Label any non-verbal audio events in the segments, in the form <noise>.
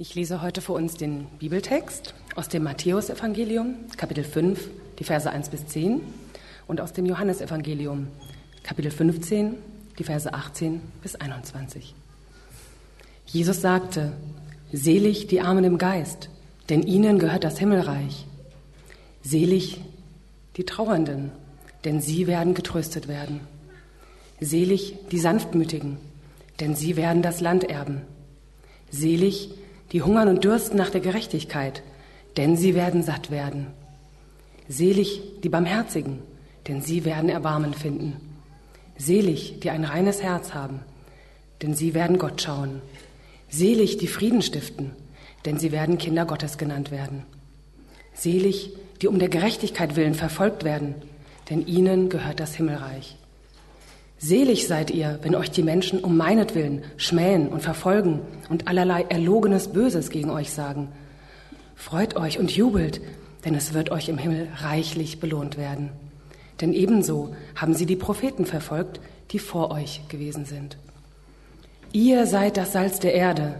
Ich lese heute für uns den Bibeltext aus dem Matthäusevangelium, Kapitel 5, die Verse 1 bis 10 und aus dem Johannesevangelium, Kapitel 15, die Verse 18 bis 21. Jesus sagte, Selig die Armen im Geist, denn ihnen gehört das Himmelreich. Selig die Trauernden, denn sie werden getröstet werden. Selig die Sanftmütigen, denn sie werden das Land erben. Selig die hungern und dürsten nach der Gerechtigkeit, denn sie werden satt werden. Selig die Barmherzigen, denn sie werden Erbarmen finden. Selig die ein reines Herz haben, denn sie werden Gott schauen. Selig die Frieden stiften, denn sie werden Kinder Gottes genannt werden. Selig die um der Gerechtigkeit willen verfolgt werden, denn ihnen gehört das Himmelreich. Selig seid ihr, wenn euch die Menschen um meinetwillen schmähen und verfolgen und allerlei erlogenes Böses gegen euch sagen. Freut euch und jubelt, denn es wird euch im Himmel reichlich belohnt werden. Denn ebenso haben sie die Propheten verfolgt, die vor euch gewesen sind. Ihr seid das Salz der Erde.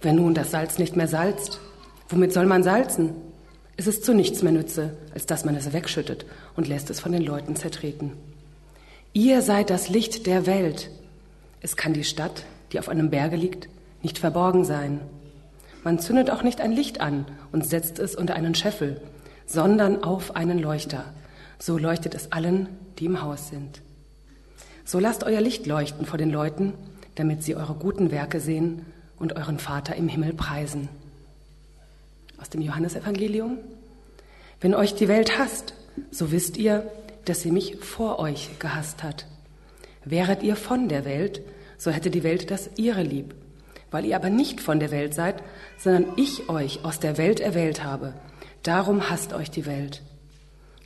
Wenn nun das Salz nicht mehr salzt, womit soll man salzen? Es ist zu nichts mehr nütze, als dass man es wegschüttet und lässt es von den Leuten zertreten. Ihr seid das Licht der Welt. Es kann die Stadt, die auf einem Berge liegt, nicht verborgen sein. Man zündet auch nicht ein Licht an und setzt es unter einen Scheffel, sondern auf einen Leuchter. So leuchtet es allen, die im Haus sind. So lasst euer Licht leuchten vor den Leuten, damit sie eure guten Werke sehen und euren Vater im Himmel preisen. Aus dem Johannesevangelium. Wenn euch die Welt hasst, so wisst ihr, dass sie mich vor euch gehasst hat. Wäret ihr von der Welt, so hätte die Welt das ihre lieb. Weil ihr aber nicht von der Welt seid, sondern ich euch aus der Welt erwählt habe, darum hasst euch die Welt.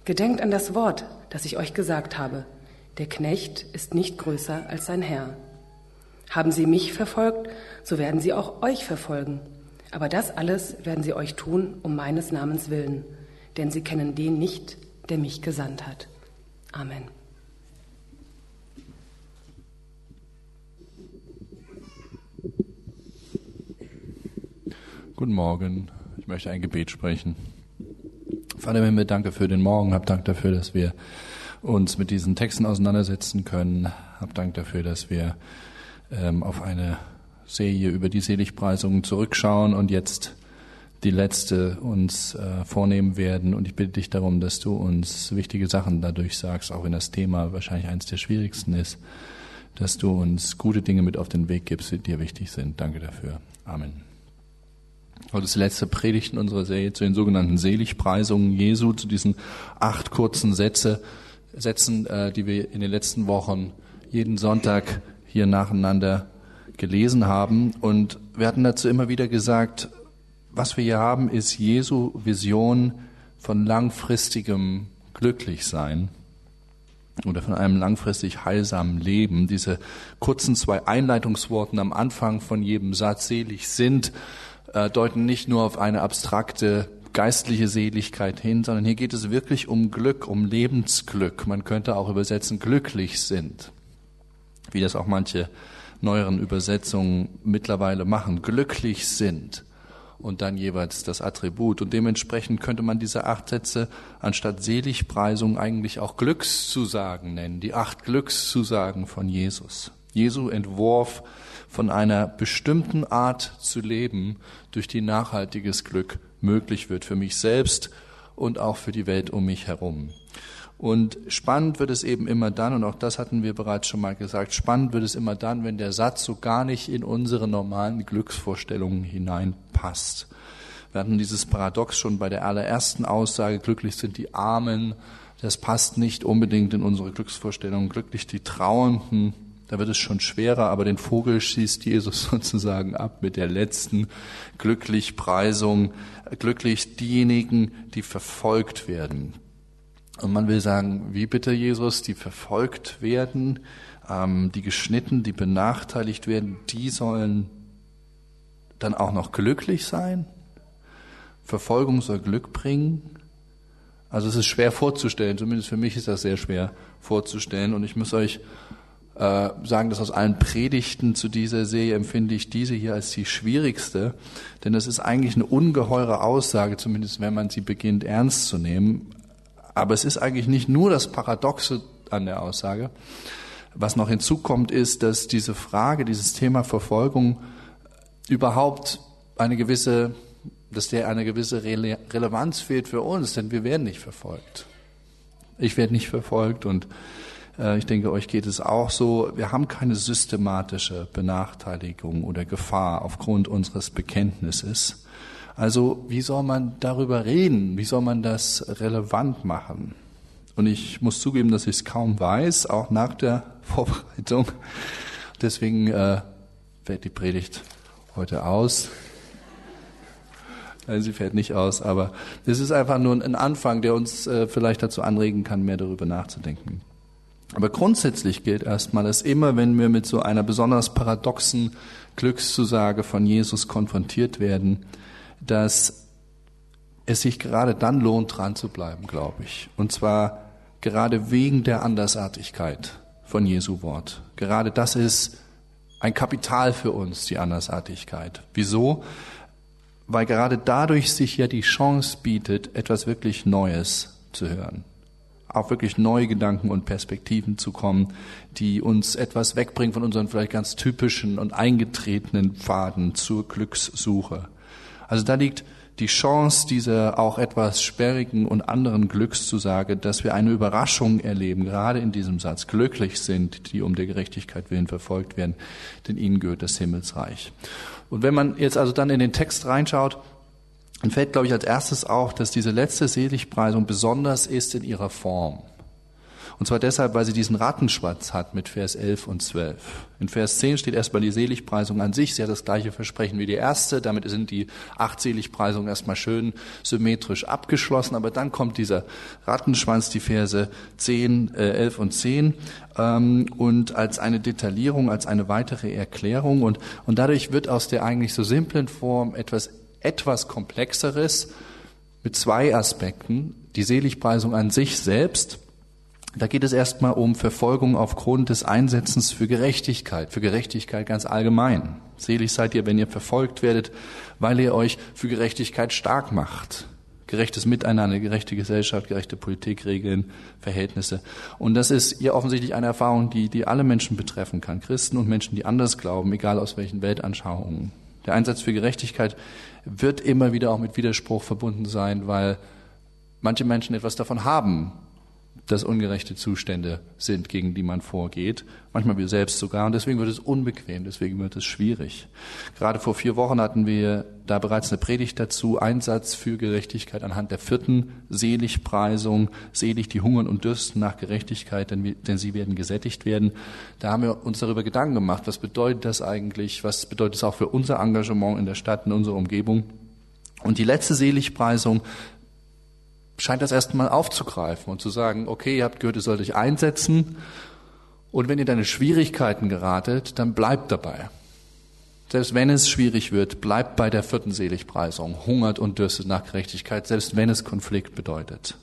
Gedenkt an das Wort, das ich euch gesagt habe. Der Knecht ist nicht größer als sein Herr. Haben sie mich verfolgt, so werden sie auch euch verfolgen. Aber das alles werden sie euch tun um meines Namens willen, denn sie kennen den nicht, der mich gesandt hat. Amen. Guten Morgen. Ich möchte ein Gebet sprechen. Vater im Himmel, danke für den Morgen. Hab Dank dafür, dass wir uns mit diesen Texten auseinandersetzen können. Hab Dank dafür, dass wir ähm, auf eine Serie über die Seligpreisungen zurückschauen und jetzt die letzte uns äh, vornehmen werden. Und ich bitte dich darum, dass du uns wichtige Sachen dadurch sagst, auch wenn das Thema wahrscheinlich eines der schwierigsten ist, dass du uns gute Dinge mit auf den Weg gibst, die dir wichtig sind. Danke dafür. Amen. Heute ist die letzte Predigt in unserer Serie zu den sogenannten Seligpreisungen Jesu, zu diesen acht kurzen Sätze, Sätzen, äh, die wir in den letzten Wochen jeden Sonntag hier nacheinander gelesen haben. Und wir hatten dazu immer wieder gesagt, was wir hier haben, ist Jesu Vision von langfristigem Glücklichsein oder von einem langfristig heilsamen Leben. Diese kurzen zwei Einleitungsworten am Anfang von jedem Satz, selig sind, äh, deuten nicht nur auf eine abstrakte geistliche Seligkeit hin, sondern hier geht es wirklich um Glück, um Lebensglück. Man könnte auch übersetzen, glücklich sind, wie das auch manche neueren Übersetzungen mittlerweile machen, glücklich sind und dann jeweils das Attribut. Und dementsprechend könnte man diese acht Sätze anstatt Seligpreisung eigentlich auch Glückszusagen nennen, die acht Glückszusagen von Jesus. Jesu Entwurf von einer bestimmten Art zu leben, durch die nachhaltiges Glück möglich wird für mich selbst und auch für die Welt um mich herum. Und spannend wird es eben immer dann, und auch das hatten wir bereits schon mal gesagt, spannend wird es immer dann, wenn der Satz so gar nicht in unsere normalen Glücksvorstellungen hineinpasst. Wir hatten dieses Paradox schon bei der allerersten Aussage, glücklich sind die Armen, das passt nicht unbedingt in unsere Glücksvorstellungen, glücklich die Trauernden, da wird es schon schwerer, aber den Vogel schießt Jesus <laughs> sozusagen ab mit der letzten glücklich Preisung, glücklich diejenigen, die verfolgt werden, und man will sagen, wie bitte Jesus, die verfolgt werden, ähm, die geschnitten, die benachteiligt werden, die sollen dann auch noch glücklich sein? Verfolgung soll Glück bringen? Also es ist schwer vorzustellen, zumindest für mich ist das sehr schwer vorzustellen. Und ich muss euch äh, sagen das aus allen Predigten zu dieser Serie, empfinde ich diese hier als die schwierigste, denn das ist eigentlich eine ungeheure Aussage, zumindest wenn man sie beginnt ernst zu nehmen. Aber es ist eigentlich nicht nur das Paradoxe an der Aussage. Was noch hinzukommt, ist, dass diese Frage, dieses Thema Verfolgung überhaupt eine gewisse, dass der eine gewisse Rele Relevanz fehlt für uns, denn wir werden nicht verfolgt. Ich werde nicht verfolgt und äh, ich denke, euch geht es auch so. Wir haben keine systematische Benachteiligung oder Gefahr aufgrund unseres Bekenntnisses. Also wie soll man darüber reden? Wie soll man das relevant machen? Und ich muss zugeben, dass ich es kaum weiß, auch nach der <laughs> Vorbereitung. Deswegen äh, fällt die Predigt heute aus. Nein, sie fällt nicht aus, aber es ist einfach nur ein Anfang, der uns äh, vielleicht dazu anregen kann, mehr darüber nachzudenken. Aber grundsätzlich gilt erstmal, dass immer, wenn wir mit so einer besonders paradoxen Glückszusage von Jesus konfrontiert werden, dass es sich gerade dann lohnt, dran zu bleiben, glaube ich. Und zwar gerade wegen der Andersartigkeit von Jesu Wort. Gerade das ist ein Kapital für uns, die Andersartigkeit. Wieso? Weil gerade dadurch sich ja die Chance bietet, etwas wirklich Neues zu hören. Auch wirklich neue Gedanken und Perspektiven zu kommen, die uns etwas wegbringen von unseren vielleicht ganz typischen und eingetretenen Pfaden zur Glückssuche. Also da liegt die Chance dieser auch etwas sperrigen und anderen Glückszusage, dass wir eine Überraschung erleben, gerade in diesem Satz, glücklich sind, die um der Gerechtigkeit willen verfolgt werden, denn ihnen gehört das Himmelsreich. Und wenn man jetzt also dann in den Text reinschaut, dann fällt, glaube ich, als erstes auf, dass diese letzte Seligpreisung besonders ist in ihrer Form. Und zwar deshalb, weil sie diesen Rattenschwanz hat mit Vers 11 und 12. In Vers 10 steht erstmal die Seligpreisung an sich. Sie hat das gleiche Versprechen wie die erste. Damit sind die acht Seligpreisungen erstmal schön symmetrisch abgeschlossen. Aber dann kommt dieser Rattenschwanz, die Verse 10, äh, 11 und 10. Ähm, und als eine Detaillierung, als eine weitere Erklärung. Und, und dadurch wird aus der eigentlich so simplen Form etwas, etwas Komplexeres mit zwei Aspekten. Die Seligpreisung an sich selbst da geht es erstmal um Verfolgung aufgrund des Einsetzens für Gerechtigkeit, für Gerechtigkeit ganz allgemein. Selig seid ihr, wenn ihr verfolgt werdet, weil ihr euch für Gerechtigkeit stark macht. Gerechtes Miteinander, gerechte Gesellschaft, gerechte Politikregeln, Verhältnisse. Und das ist hier offensichtlich eine Erfahrung, die, die alle Menschen betreffen kann. Christen und Menschen, die anders glauben, egal aus welchen Weltanschauungen. Der Einsatz für Gerechtigkeit wird immer wieder auch mit Widerspruch verbunden sein, weil manche Menschen etwas davon haben, dass ungerechte Zustände sind, gegen die man vorgeht. Manchmal wir selbst sogar. Und deswegen wird es unbequem, deswegen wird es schwierig. Gerade vor vier Wochen hatten wir da bereits eine Predigt dazu. Einsatz für Gerechtigkeit anhand der vierten Seligpreisung. Selig die hungern und dürsten nach Gerechtigkeit, denn, denn sie werden gesättigt werden. Da haben wir uns darüber Gedanken gemacht. Was bedeutet das eigentlich? Was bedeutet es auch für unser Engagement in der Stadt, in unserer Umgebung? Und die letzte Seligpreisung scheint das erstmal aufzugreifen und zu sagen, okay, ihr habt gehört, ihr sollt euch einsetzen und wenn ihr in Schwierigkeiten geratet, dann bleibt dabei. Selbst wenn es schwierig wird, bleibt bei der vierten Seligpreisung, hungert und dürstet nach Gerechtigkeit, selbst wenn es Konflikt bedeutet.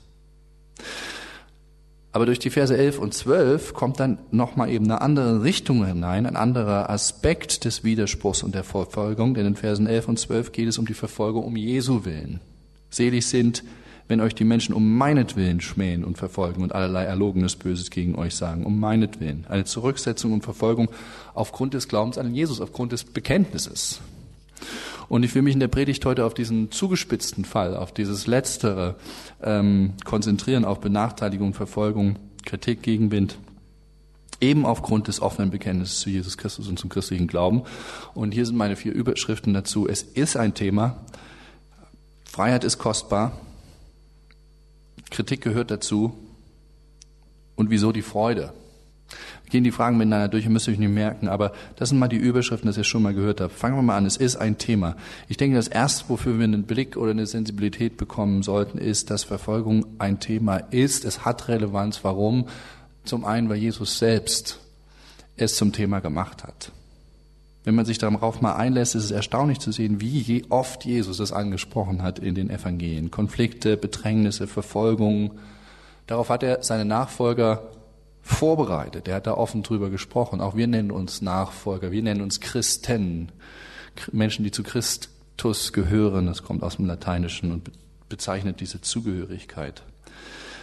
Aber durch die Verse 11 und 12 kommt dann nochmal eben eine andere Richtung hinein, ein anderer Aspekt des Widerspruchs und der Verfolgung, denn in Versen 11 und 12 geht es um die Verfolgung um Jesu willen. Selig sind, wenn euch die Menschen um meinetwillen schmähen und verfolgen und allerlei erlogenes Böses gegen euch sagen, um meinetwillen. Eine Zurücksetzung und Verfolgung aufgrund des Glaubens an Jesus, aufgrund des Bekenntnisses. Und ich will mich in der Predigt heute auf diesen zugespitzten Fall, auf dieses Letztere ähm, konzentrieren, auf Benachteiligung, Verfolgung, Kritik, Gegenwind, eben aufgrund des offenen Bekenntnisses zu Jesus Christus und zum christlichen Glauben. Und hier sind meine vier Überschriften dazu. Es ist ein Thema. Freiheit ist kostbar. Kritik gehört dazu. Und wieso die Freude? Wir gehen die Fragen miteinander durch, ihr müsst euch nicht merken, aber das sind mal die Überschriften, dass ihr schon mal gehört habt. Fangen wir mal an, es ist ein Thema. Ich denke, das Erste, wofür wir einen Blick oder eine Sensibilität bekommen sollten, ist, dass Verfolgung ein Thema ist. Es hat Relevanz. Warum? Zum einen, weil Jesus selbst es zum Thema gemacht hat. Wenn man sich darauf mal einlässt, ist es erstaunlich zu sehen, wie oft Jesus es angesprochen hat in den Evangelien. Konflikte, Bedrängnisse, Verfolgungen. Darauf hat er seine Nachfolger vorbereitet. Er hat da offen drüber gesprochen. Auch wir nennen uns Nachfolger, wir nennen uns Christen, Menschen, die zu Christus gehören. Das kommt aus dem Lateinischen und bezeichnet diese Zugehörigkeit.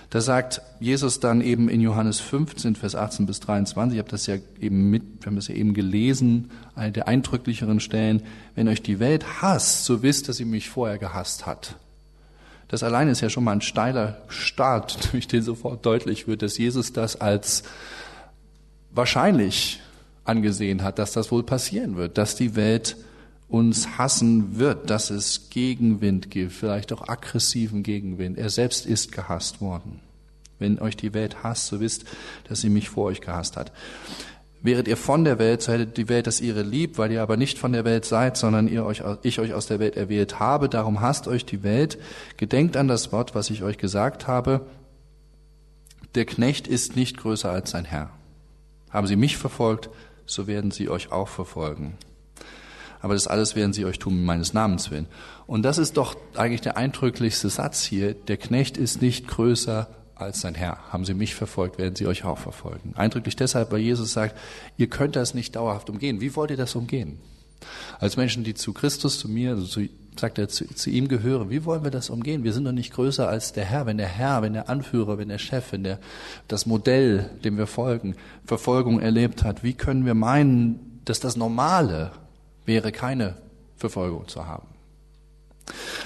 Da sagt Jesus dann eben in Johannes 15, Vers 18 bis 23, ich habe das ja eben mit, wir haben das ja eben gelesen, eine der eindrücklicheren Stellen, wenn euch die Welt hasst, so wisst, dass sie mich vorher gehasst hat. Das allein ist ja schon mal ein steiler Start, <laughs> durch den sofort deutlich wird, dass Jesus das als wahrscheinlich angesehen hat, dass das wohl passieren wird, dass die Welt uns hassen wird, dass es Gegenwind gibt, vielleicht auch aggressiven Gegenwind. Er selbst ist gehasst worden. Wenn euch die Welt hasst, so wisst, dass sie mich vor euch gehasst hat. Wäret ihr von der Welt, so hättet die Welt das ihre lieb, weil ihr aber nicht von der Welt seid, sondern ihr euch, ich euch aus der Welt erwählt habe. Darum hasst euch die Welt. Gedenkt an das Wort, was ich euch gesagt habe. Der Knecht ist nicht größer als sein Herr. Haben sie mich verfolgt, so werden sie euch auch verfolgen. Aber das alles werden sie euch tun meines Namens willen. Und das ist doch eigentlich der eindrücklichste Satz hier. Der Knecht ist nicht größer als sein Herr. Haben sie mich verfolgt, werden sie euch auch verfolgen. Eindrücklich deshalb, weil Jesus sagt, ihr könnt das nicht dauerhaft umgehen. Wie wollt ihr das umgehen? Als Menschen, die zu Christus, zu mir, also zu, sagt er, zu, zu, ihm gehören, wie wollen wir das umgehen? Wir sind doch nicht größer als der Herr. Wenn der Herr, wenn der Anführer, wenn der Chef, wenn der, das Modell, dem wir folgen, Verfolgung erlebt hat, wie können wir meinen, dass das Normale wäre, keine Verfolgung zu haben?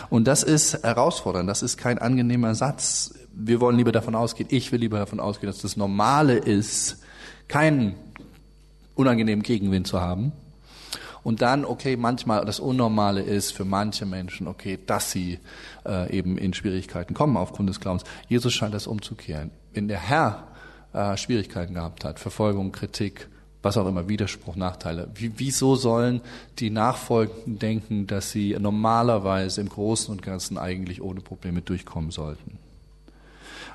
Und das ist herausfordernd, das ist kein angenehmer Satz wir wollen lieber davon ausgehen, ich will lieber davon ausgehen, dass das Normale ist, keinen unangenehmen Gegenwind zu haben. Und dann, okay, manchmal das Unnormale ist für manche Menschen, okay, dass sie äh, eben in Schwierigkeiten kommen aufgrund des Glaubens. Jesus scheint das umzukehren. Wenn der Herr äh, Schwierigkeiten gehabt hat, Verfolgung, Kritik, was auch immer, Widerspruch, Nachteile. Wie, wieso sollen die Nachfolgenden denken, dass sie normalerweise im Großen und Ganzen eigentlich ohne Probleme durchkommen sollten?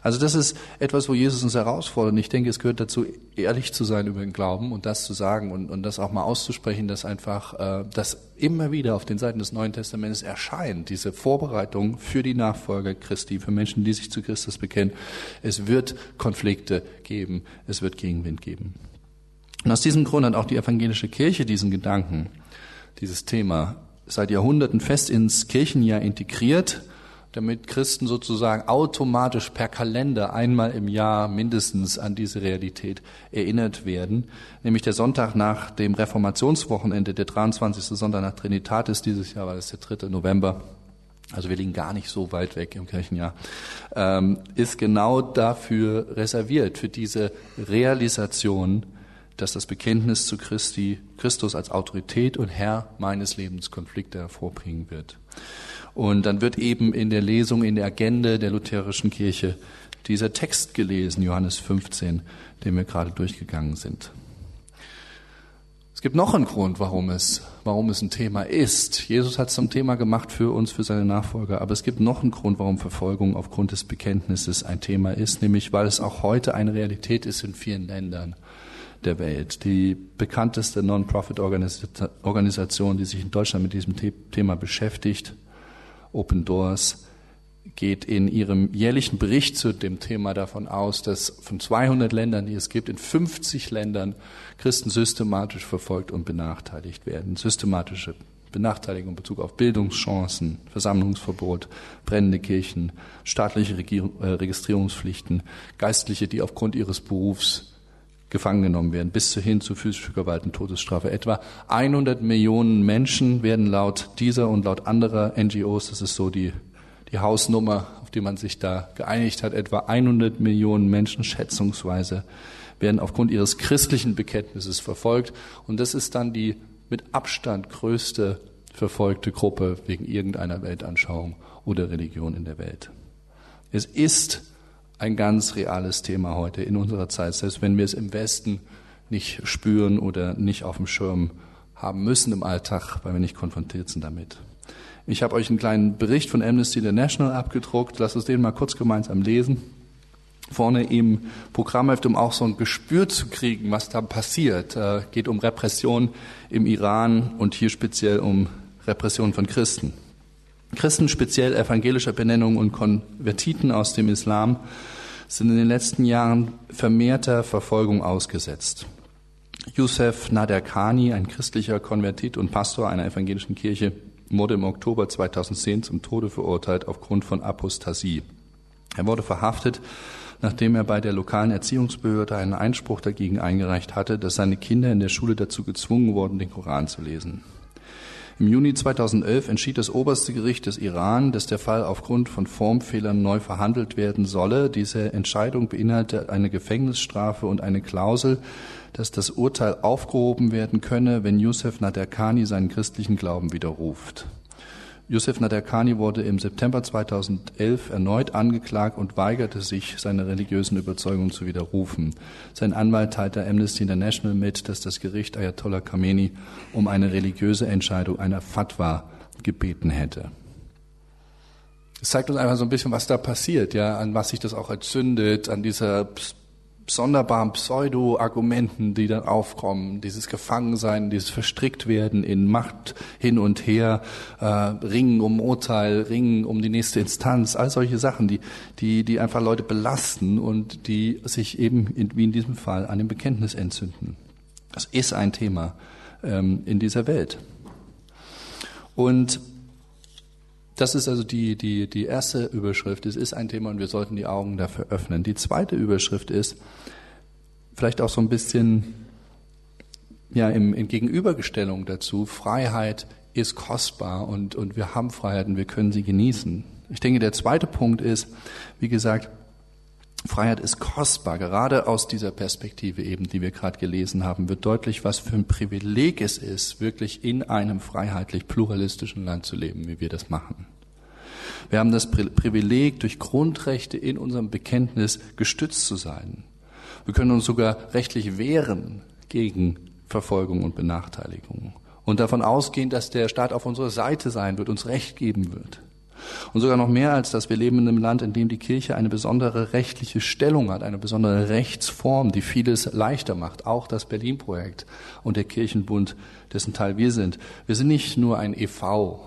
Also das ist etwas, wo Jesus uns herausfordert. Und ich denke, es gehört dazu, ehrlich zu sein über den Glauben und das zu sagen und, und das auch mal auszusprechen, dass einfach äh, das immer wieder auf den Seiten des Neuen Testamentes erscheint, diese Vorbereitung für die Nachfolger Christi, für Menschen, die sich zu Christus bekennen. Es wird Konflikte geben, es wird Gegenwind geben. Und aus diesem Grund hat auch die evangelische Kirche diesen Gedanken, dieses Thema seit Jahrhunderten fest ins Kirchenjahr integriert damit Christen sozusagen automatisch per Kalender einmal im Jahr mindestens an diese Realität erinnert werden. Nämlich der Sonntag nach dem Reformationswochenende, der 23. Sonntag nach Trinitatis dieses Jahr war das der 3. November. Also wir liegen gar nicht so weit weg im Kirchenjahr, ähm, ist genau dafür reserviert, für diese Realisation, dass das Bekenntnis zu Christi, Christus als Autorität und Herr meines Lebens Konflikte hervorbringen wird. Und dann wird eben in der Lesung, in der Agenda der lutherischen Kirche dieser Text gelesen, Johannes 15, den wir gerade durchgegangen sind. Es gibt noch einen Grund, warum es, warum es ein Thema ist. Jesus hat es zum Thema gemacht für uns, für seine Nachfolger. Aber es gibt noch einen Grund, warum Verfolgung aufgrund des Bekenntnisses ein Thema ist, nämlich weil es auch heute eine Realität ist in vielen Ländern der Welt. Die bekannteste Non-Profit-Organisation, die sich in Deutschland mit diesem Thema beschäftigt, Open Doors geht in ihrem jährlichen Bericht zu dem Thema davon aus, dass von 200 Ländern, die es gibt, in 50 Ländern Christen systematisch verfolgt und benachteiligt werden. Systematische Benachteiligung in Bezug auf Bildungschancen, Versammlungsverbot, brennende Kirchen, staatliche äh, Registrierungspflichten, Geistliche, die aufgrund ihres Berufs gefangen genommen werden, bis hin zu physischer Gewalt und Todesstrafe. Etwa 100 Millionen Menschen werden laut dieser und laut anderer NGOs, das ist so die, die Hausnummer, auf die man sich da geeinigt hat, etwa 100 Millionen Menschen schätzungsweise werden aufgrund ihres christlichen Bekenntnisses verfolgt. Und das ist dann die mit Abstand größte verfolgte Gruppe wegen irgendeiner Weltanschauung oder Religion in der Welt. Es ist ein ganz reales Thema heute in unserer Zeit, selbst wenn wir es im Westen nicht spüren oder nicht auf dem Schirm haben müssen im Alltag, weil wir nicht konfrontiert sind damit. Ich habe euch einen kleinen Bericht von Amnesty International abgedruckt. Lasst uns den mal kurz gemeinsam lesen. Vorne im Programmheft, um auch so ein Gespür zu kriegen, was da passiert. Äh, geht um Repression im Iran und hier speziell um Repression von Christen. Christen speziell evangelischer Benennung und Konvertiten aus dem Islam sind in den letzten Jahren vermehrter Verfolgung ausgesetzt. Youssef Naderkani, ein christlicher Konvertit und Pastor einer evangelischen Kirche, wurde im Oktober 2010 zum Tode verurteilt aufgrund von Apostasie. Er wurde verhaftet, nachdem er bei der lokalen Erziehungsbehörde einen Einspruch dagegen eingereicht hatte, dass seine Kinder in der Schule dazu gezwungen wurden, den Koran zu lesen. Im Juni 2011 entschied das oberste Gericht des Iran, dass der Fall aufgrund von Formfehlern neu verhandelt werden solle. Diese Entscheidung beinhaltet eine Gefängnisstrafe und eine Klausel, dass das Urteil aufgehoben werden könne, wenn Youssef Naderkani seinen christlichen Glauben widerruft. Youssef Naderkani wurde im September 2011 erneut angeklagt und weigerte sich, seine religiösen Überzeugungen zu widerrufen. Sein Anwalt teilte Amnesty International mit, dass das Gericht Ayatollah Khamenei um eine religiöse Entscheidung einer Fatwa gebeten hätte. Es zeigt uns einfach so ein bisschen, was da passiert, ja, an was sich das auch entzündet, an dieser sonderbaren Pseudo-Argumenten, die dann aufkommen, dieses Gefangensein, dieses Verstricktwerden in Macht hin und her, äh, Ringen um Urteil, Ringen um die nächste Instanz, all solche Sachen, die, die, die einfach Leute belasten und die sich eben, in, wie in diesem Fall, an dem Bekenntnis entzünden. Das ist ein Thema ähm, in dieser Welt. Und das ist also die, die, die erste Überschrift. Es ist ein Thema und wir sollten die Augen dafür öffnen. Die zweite Überschrift ist vielleicht auch so ein bisschen ja, im, in Gegenübergestellung dazu, Freiheit ist kostbar und, und wir haben Freiheit und wir können sie genießen. Ich denke, der zweite Punkt ist, wie gesagt, Freiheit ist kostbar. Gerade aus dieser Perspektive eben, die wir gerade gelesen haben, wird deutlich, was für ein Privileg es ist, wirklich in einem freiheitlich pluralistischen Land zu leben, wie wir das machen. Wir haben das Privileg, durch Grundrechte in unserem Bekenntnis gestützt zu sein. Wir können uns sogar rechtlich wehren gegen Verfolgung und Benachteiligung und davon ausgehen, dass der Staat auf unserer Seite sein wird, uns Recht geben wird. Und sogar noch mehr als das, wir leben in einem Land, in dem die Kirche eine besondere rechtliche Stellung hat, eine besondere Rechtsform, die vieles leichter macht. Auch das Berlin-Projekt und der Kirchenbund, dessen Teil wir sind. Wir sind nicht nur ein EV,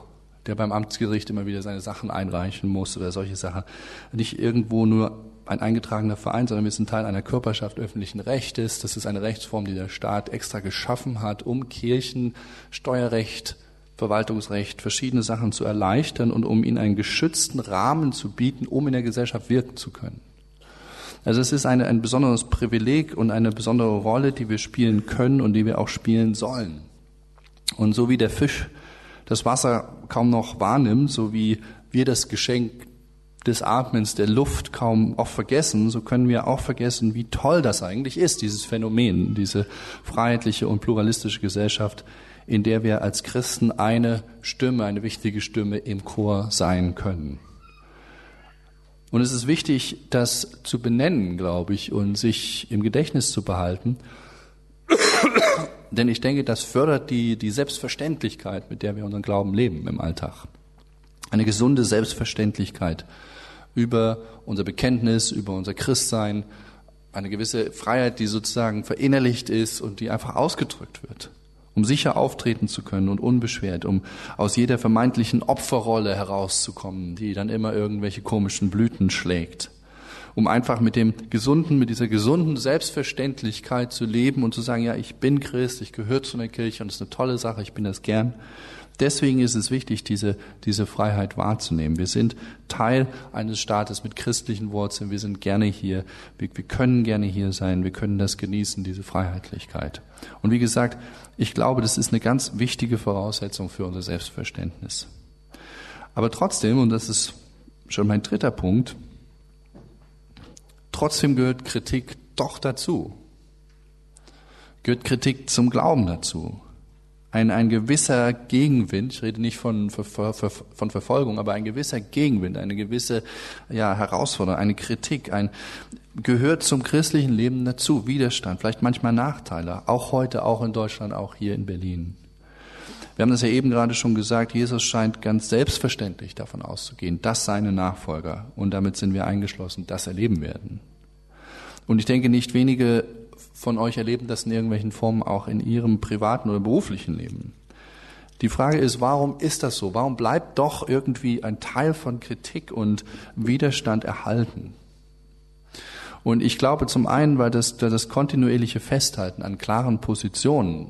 der beim Amtsgericht immer wieder seine Sachen einreichen muss oder solche Sachen. Nicht irgendwo nur ein eingetragener Verein, sondern wir sind Teil einer Körperschaft öffentlichen Rechtes. Das ist eine Rechtsform, die der Staat extra geschaffen hat, um Kirchen, Steuerrecht, Verwaltungsrecht, verschiedene Sachen zu erleichtern und um ihnen einen geschützten Rahmen zu bieten, um in der Gesellschaft wirken zu können. Also es ist eine, ein besonderes Privileg und eine besondere Rolle, die wir spielen können und die wir auch spielen sollen. Und so wie der Fisch das Wasser kaum noch wahrnimmt, so wie wir das Geschenk des Atmens, der Luft kaum oft vergessen, so können wir auch vergessen, wie toll das eigentlich ist, dieses Phänomen, diese freiheitliche und pluralistische Gesellschaft, in der wir als Christen eine Stimme, eine wichtige Stimme im Chor sein können. Und es ist wichtig, das zu benennen, glaube ich, und sich im Gedächtnis zu behalten. Denn ich denke, das fördert die, die Selbstverständlichkeit, mit der wir unseren Glauben leben im Alltag. Eine gesunde Selbstverständlichkeit über unser Bekenntnis, über unser Christsein, eine gewisse Freiheit, die sozusagen verinnerlicht ist und die einfach ausgedrückt wird um sicher auftreten zu können und unbeschwert, um aus jeder vermeintlichen Opferrolle herauszukommen, die dann immer irgendwelche komischen Blüten schlägt, um einfach mit dem gesunden, mit dieser gesunden Selbstverständlichkeit zu leben und zu sagen, ja, ich bin Christ, ich gehöre zu einer Kirche und es ist eine tolle Sache, ich bin das gern Deswegen ist es wichtig, diese, diese Freiheit wahrzunehmen. Wir sind Teil eines Staates mit christlichen Wurzeln. Wir sind gerne hier. Wir, wir können gerne hier sein. Wir können das genießen, diese Freiheitlichkeit. Und wie gesagt, ich glaube, das ist eine ganz wichtige Voraussetzung für unser Selbstverständnis. Aber trotzdem, und das ist schon mein dritter Punkt, trotzdem gehört Kritik doch dazu. Gehört Kritik zum Glauben dazu ein, ein gewisser Gegenwind, ich rede nicht von, von Verfolgung, aber ein gewisser Gegenwind, eine gewisse ja, Herausforderung, eine Kritik, ein gehört zum christlichen Leben dazu, Widerstand, vielleicht manchmal Nachteile, auch heute, auch in Deutschland, auch hier in Berlin. Wir haben das ja eben gerade schon gesagt, Jesus scheint ganz selbstverständlich davon auszugehen, dass seine Nachfolger, und damit sind wir eingeschlossen, das erleben werden. Und ich denke, nicht wenige von euch erleben das in irgendwelchen Formen auch in ihrem privaten oder beruflichen Leben. Die Frage ist, warum ist das so? Warum bleibt doch irgendwie ein Teil von Kritik und Widerstand erhalten? Und ich glaube zum einen, weil das, das kontinuierliche Festhalten an klaren Positionen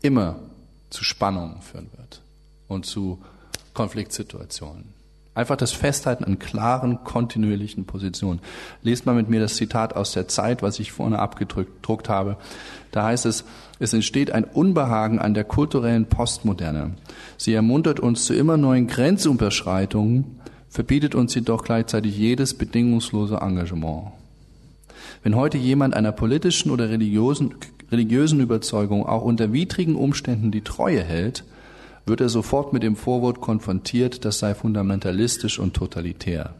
immer zu Spannungen führen wird und zu Konfliktsituationen. Einfach das Festhalten an klaren, kontinuierlichen Positionen. Lest mal mit mir das Zitat aus der Zeit, was ich vorne abgedruckt habe. Da heißt es, es entsteht ein Unbehagen an der kulturellen Postmoderne. Sie ermuntert uns zu immer neuen Grenzüberschreitungen, verbietet uns jedoch gleichzeitig jedes bedingungslose Engagement. Wenn heute jemand einer politischen oder religiösen, religiösen Überzeugung auch unter widrigen Umständen die Treue hält, wird er sofort mit dem Vorwurf konfrontiert, das sei fundamentalistisch und totalitär.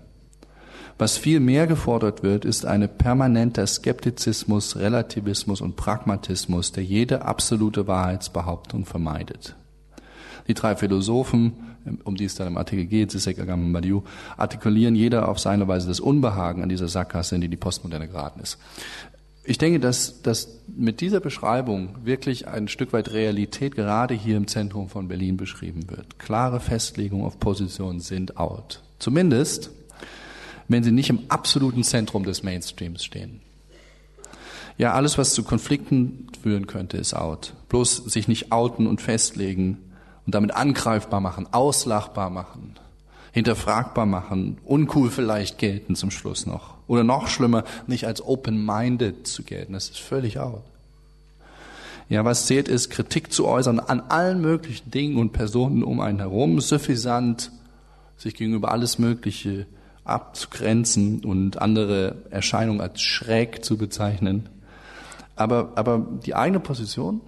Was viel mehr gefordert wird, ist ein permanenter Skeptizismus, Relativismus und Pragmatismus, der jede absolute Wahrheitsbehauptung vermeidet. Die drei Philosophen, um die es dann im Artikel geht, Zizek, Agam und Badiou, artikulieren jeder auf seine Weise das Unbehagen an dieser Sackgasse, in die die Postmoderne geraten ist. Ich denke, dass, dass mit dieser Beschreibung wirklich ein Stück weit Realität gerade hier im Zentrum von Berlin beschrieben wird. Klare Festlegungen auf Positionen sind out. Zumindest, wenn sie nicht im absoluten Zentrum des Mainstreams stehen. Ja, alles, was zu Konflikten führen könnte, ist out. Bloß sich nicht outen und festlegen und damit angreifbar machen, auslachbar machen, hinterfragbar machen, uncool vielleicht gelten zum Schluss noch. Oder noch schlimmer, nicht als open-minded zu gelten. Das ist völlig out. Ja, was zählt ist, Kritik zu äußern an allen möglichen Dingen und Personen um einen herum, suffisant, sich gegenüber alles Mögliche abzugrenzen und andere Erscheinungen als schräg zu bezeichnen. Aber, aber die eigene Position,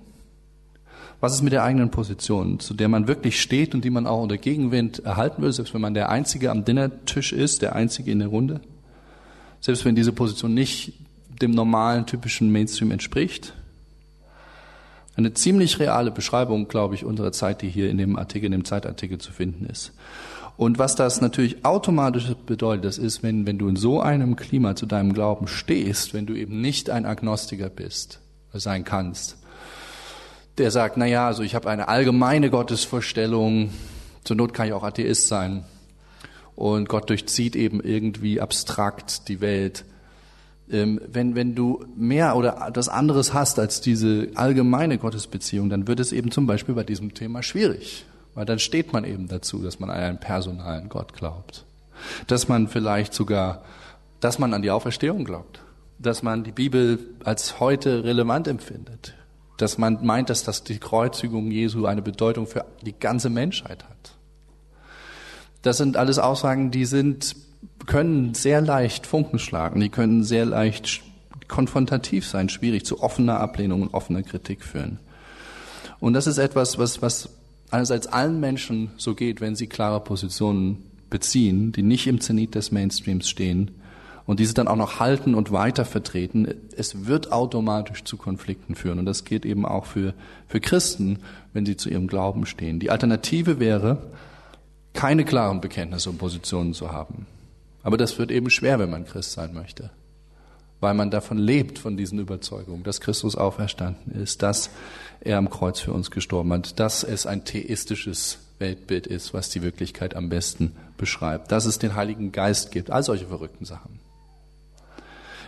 was ist mit der eigenen Position, zu der man wirklich steht und die man auch unter Gegenwind erhalten will, selbst wenn man der Einzige am Dinnertisch ist, der Einzige in der Runde? Selbst wenn diese Position nicht dem normalen, typischen Mainstream entspricht. Eine ziemlich reale Beschreibung, glaube ich, unserer Zeit, die hier in dem Artikel, in dem Zeitartikel zu finden ist. Und was das natürlich automatisch bedeutet, das ist, wenn, wenn du in so einem Klima zu deinem Glauben stehst, wenn du eben nicht ein Agnostiker bist, sein kannst, der sagt, na ja, also ich habe eine allgemeine Gottesvorstellung, zur Not kann ich auch Atheist sein, und Gott durchzieht eben irgendwie abstrakt die Welt. Ähm, wenn, wenn du mehr oder das anderes hast als diese allgemeine Gottesbeziehung, dann wird es eben zum Beispiel bei diesem Thema schwierig. Weil dann steht man eben dazu, dass man an einen personalen Gott glaubt. Dass man vielleicht sogar, dass man an die Auferstehung glaubt. Dass man die Bibel als heute relevant empfindet. Dass man meint, dass das die Kreuzigung Jesu eine Bedeutung für die ganze Menschheit hat. Das sind alles Aussagen, die sind, können sehr leicht Funken schlagen, die können sehr leicht konfrontativ sein, schwierig zu offener Ablehnung und offener Kritik führen. Und das ist etwas, was, was einerseits allen Menschen so geht, wenn sie klare Positionen beziehen, die nicht im Zenit des Mainstreams stehen und diese dann auch noch halten und weiter vertreten. Es wird automatisch zu Konflikten führen. Und das gilt eben auch für, für Christen, wenn sie zu ihrem Glauben stehen. Die Alternative wäre, keine klaren Bekenntnisse und Positionen zu haben. Aber das wird eben schwer, wenn man Christ sein möchte, weil man davon lebt, von diesen Überzeugungen, dass Christus auferstanden ist, dass er am Kreuz für uns gestorben hat, dass es ein theistisches Weltbild ist, was die Wirklichkeit am besten beschreibt, dass es den Heiligen Geist gibt, all solche verrückten Sachen.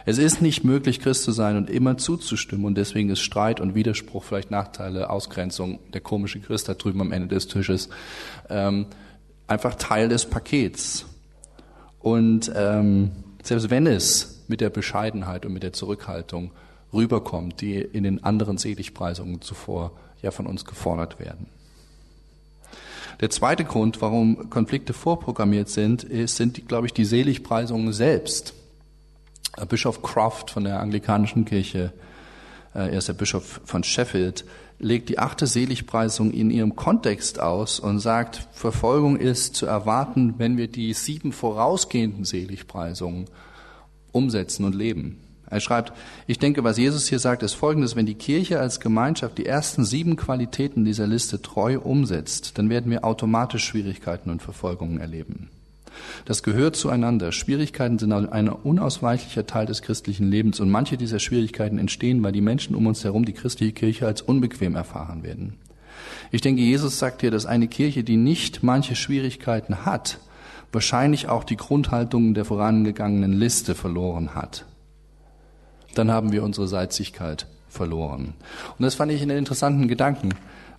Es ist nicht möglich, Christ zu sein und immer zuzustimmen und deswegen ist Streit und Widerspruch, vielleicht Nachteile, Ausgrenzung, der komische Christ da drüben am Ende des Tisches, ähm, einfach Teil des Pakets. Und ähm, selbst wenn es mit der Bescheidenheit und mit der Zurückhaltung rüberkommt, die in den anderen Seligpreisungen zuvor ja von uns gefordert werden. Der zweite Grund, warum Konflikte vorprogrammiert sind, ist, sind, glaube ich, die Seligpreisungen selbst. Bischof Croft von der anglikanischen Kirche, äh, er ist der Bischof von Sheffield, legt die achte Seligpreisung in ihrem Kontext aus und sagt, Verfolgung ist zu erwarten, wenn wir die sieben vorausgehenden Seligpreisungen umsetzen und leben. Er schreibt, ich denke, was Jesus hier sagt, ist folgendes, wenn die Kirche als Gemeinschaft die ersten sieben Qualitäten dieser Liste treu umsetzt, dann werden wir automatisch Schwierigkeiten und Verfolgungen erleben. Das gehört zueinander. Schwierigkeiten sind ein unausweichlicher Teil des christlichen Lebens und manche dieser Schwierigkeiten entstehen, weil die Menschen um uns herum die christliche Kirche als unbequem erfahren werden. Ich denke, Jesus sagt hier, dass eine Kirche, die nicht manche Schwierigkeiten hat, wahrscheinlich auch die Grundhaltung der vorangegangenen Liste verloren hat. dann haben wir unsere Salzigkeit verloren. Und das fand ich einen interessanten Gedanken.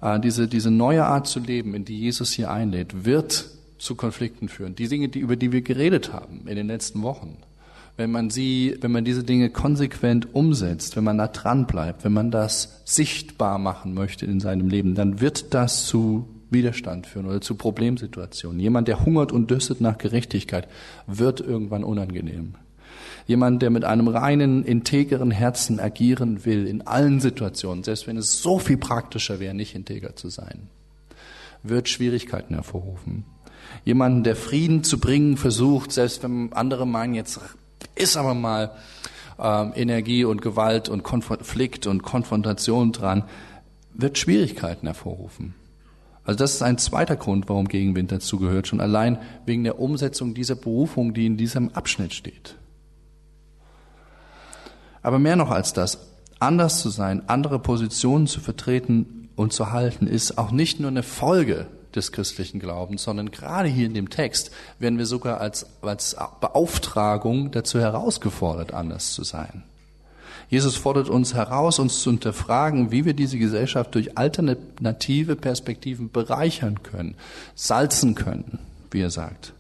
Äh, diese, diese neue Art zu leben, in die Jesus hier einlädt, wird zu Konflikten führen. Die Dinge, die, über die wir geredet haben in den letzten Wochen. Wenn man sie, wenn man diese Dinge konsequent umsetzt, wenn man da dran bleibt, wenn man das sichtbar machen möchte in seinem Leben, dann wird das zu Widerstand führen oder zu Problemsituationen. Jemand, der hungert und dürstet nach Gerechtigkeit, wird irgendwann unangenehm. Jemand, der mit einem reinen, integeren Herzen agieren will in allen Situationen, selbst wenn es so viel praktischer wäre, nicht integer zu sein, wird Schwierigkeiten hervorrufen. Jemanden, der Frieden zu bringen versucht, selbst wenn andere meinen, jetzt ist aber mal ähm, Energie und Gewalt und Konflikt und Konfrontation dran, wird Schwierigkeiten hervorrufen. Also das ist ein zweiter Grund, warum Gegenwind dazu gehört, schon allein wegen der Umsetzung dieser Berufung, die in diesem Abschnitt steht. Aber mehr noch als das, anders zu sein, andere Positionen zu vertreten und zu halten, ist auch nicht nur eine Folge des christlichen Glaubens, sondern gerade hier in dem Text werden wir sogar als, als Beauftragung dazu herausgefordert, anders zu sein. Jesus fordert uns heraus, uns zu hinterfragen, wie wir diese Gesellschaft durch alternative Perspektiven bereichern können, salzen können, wie er sagt.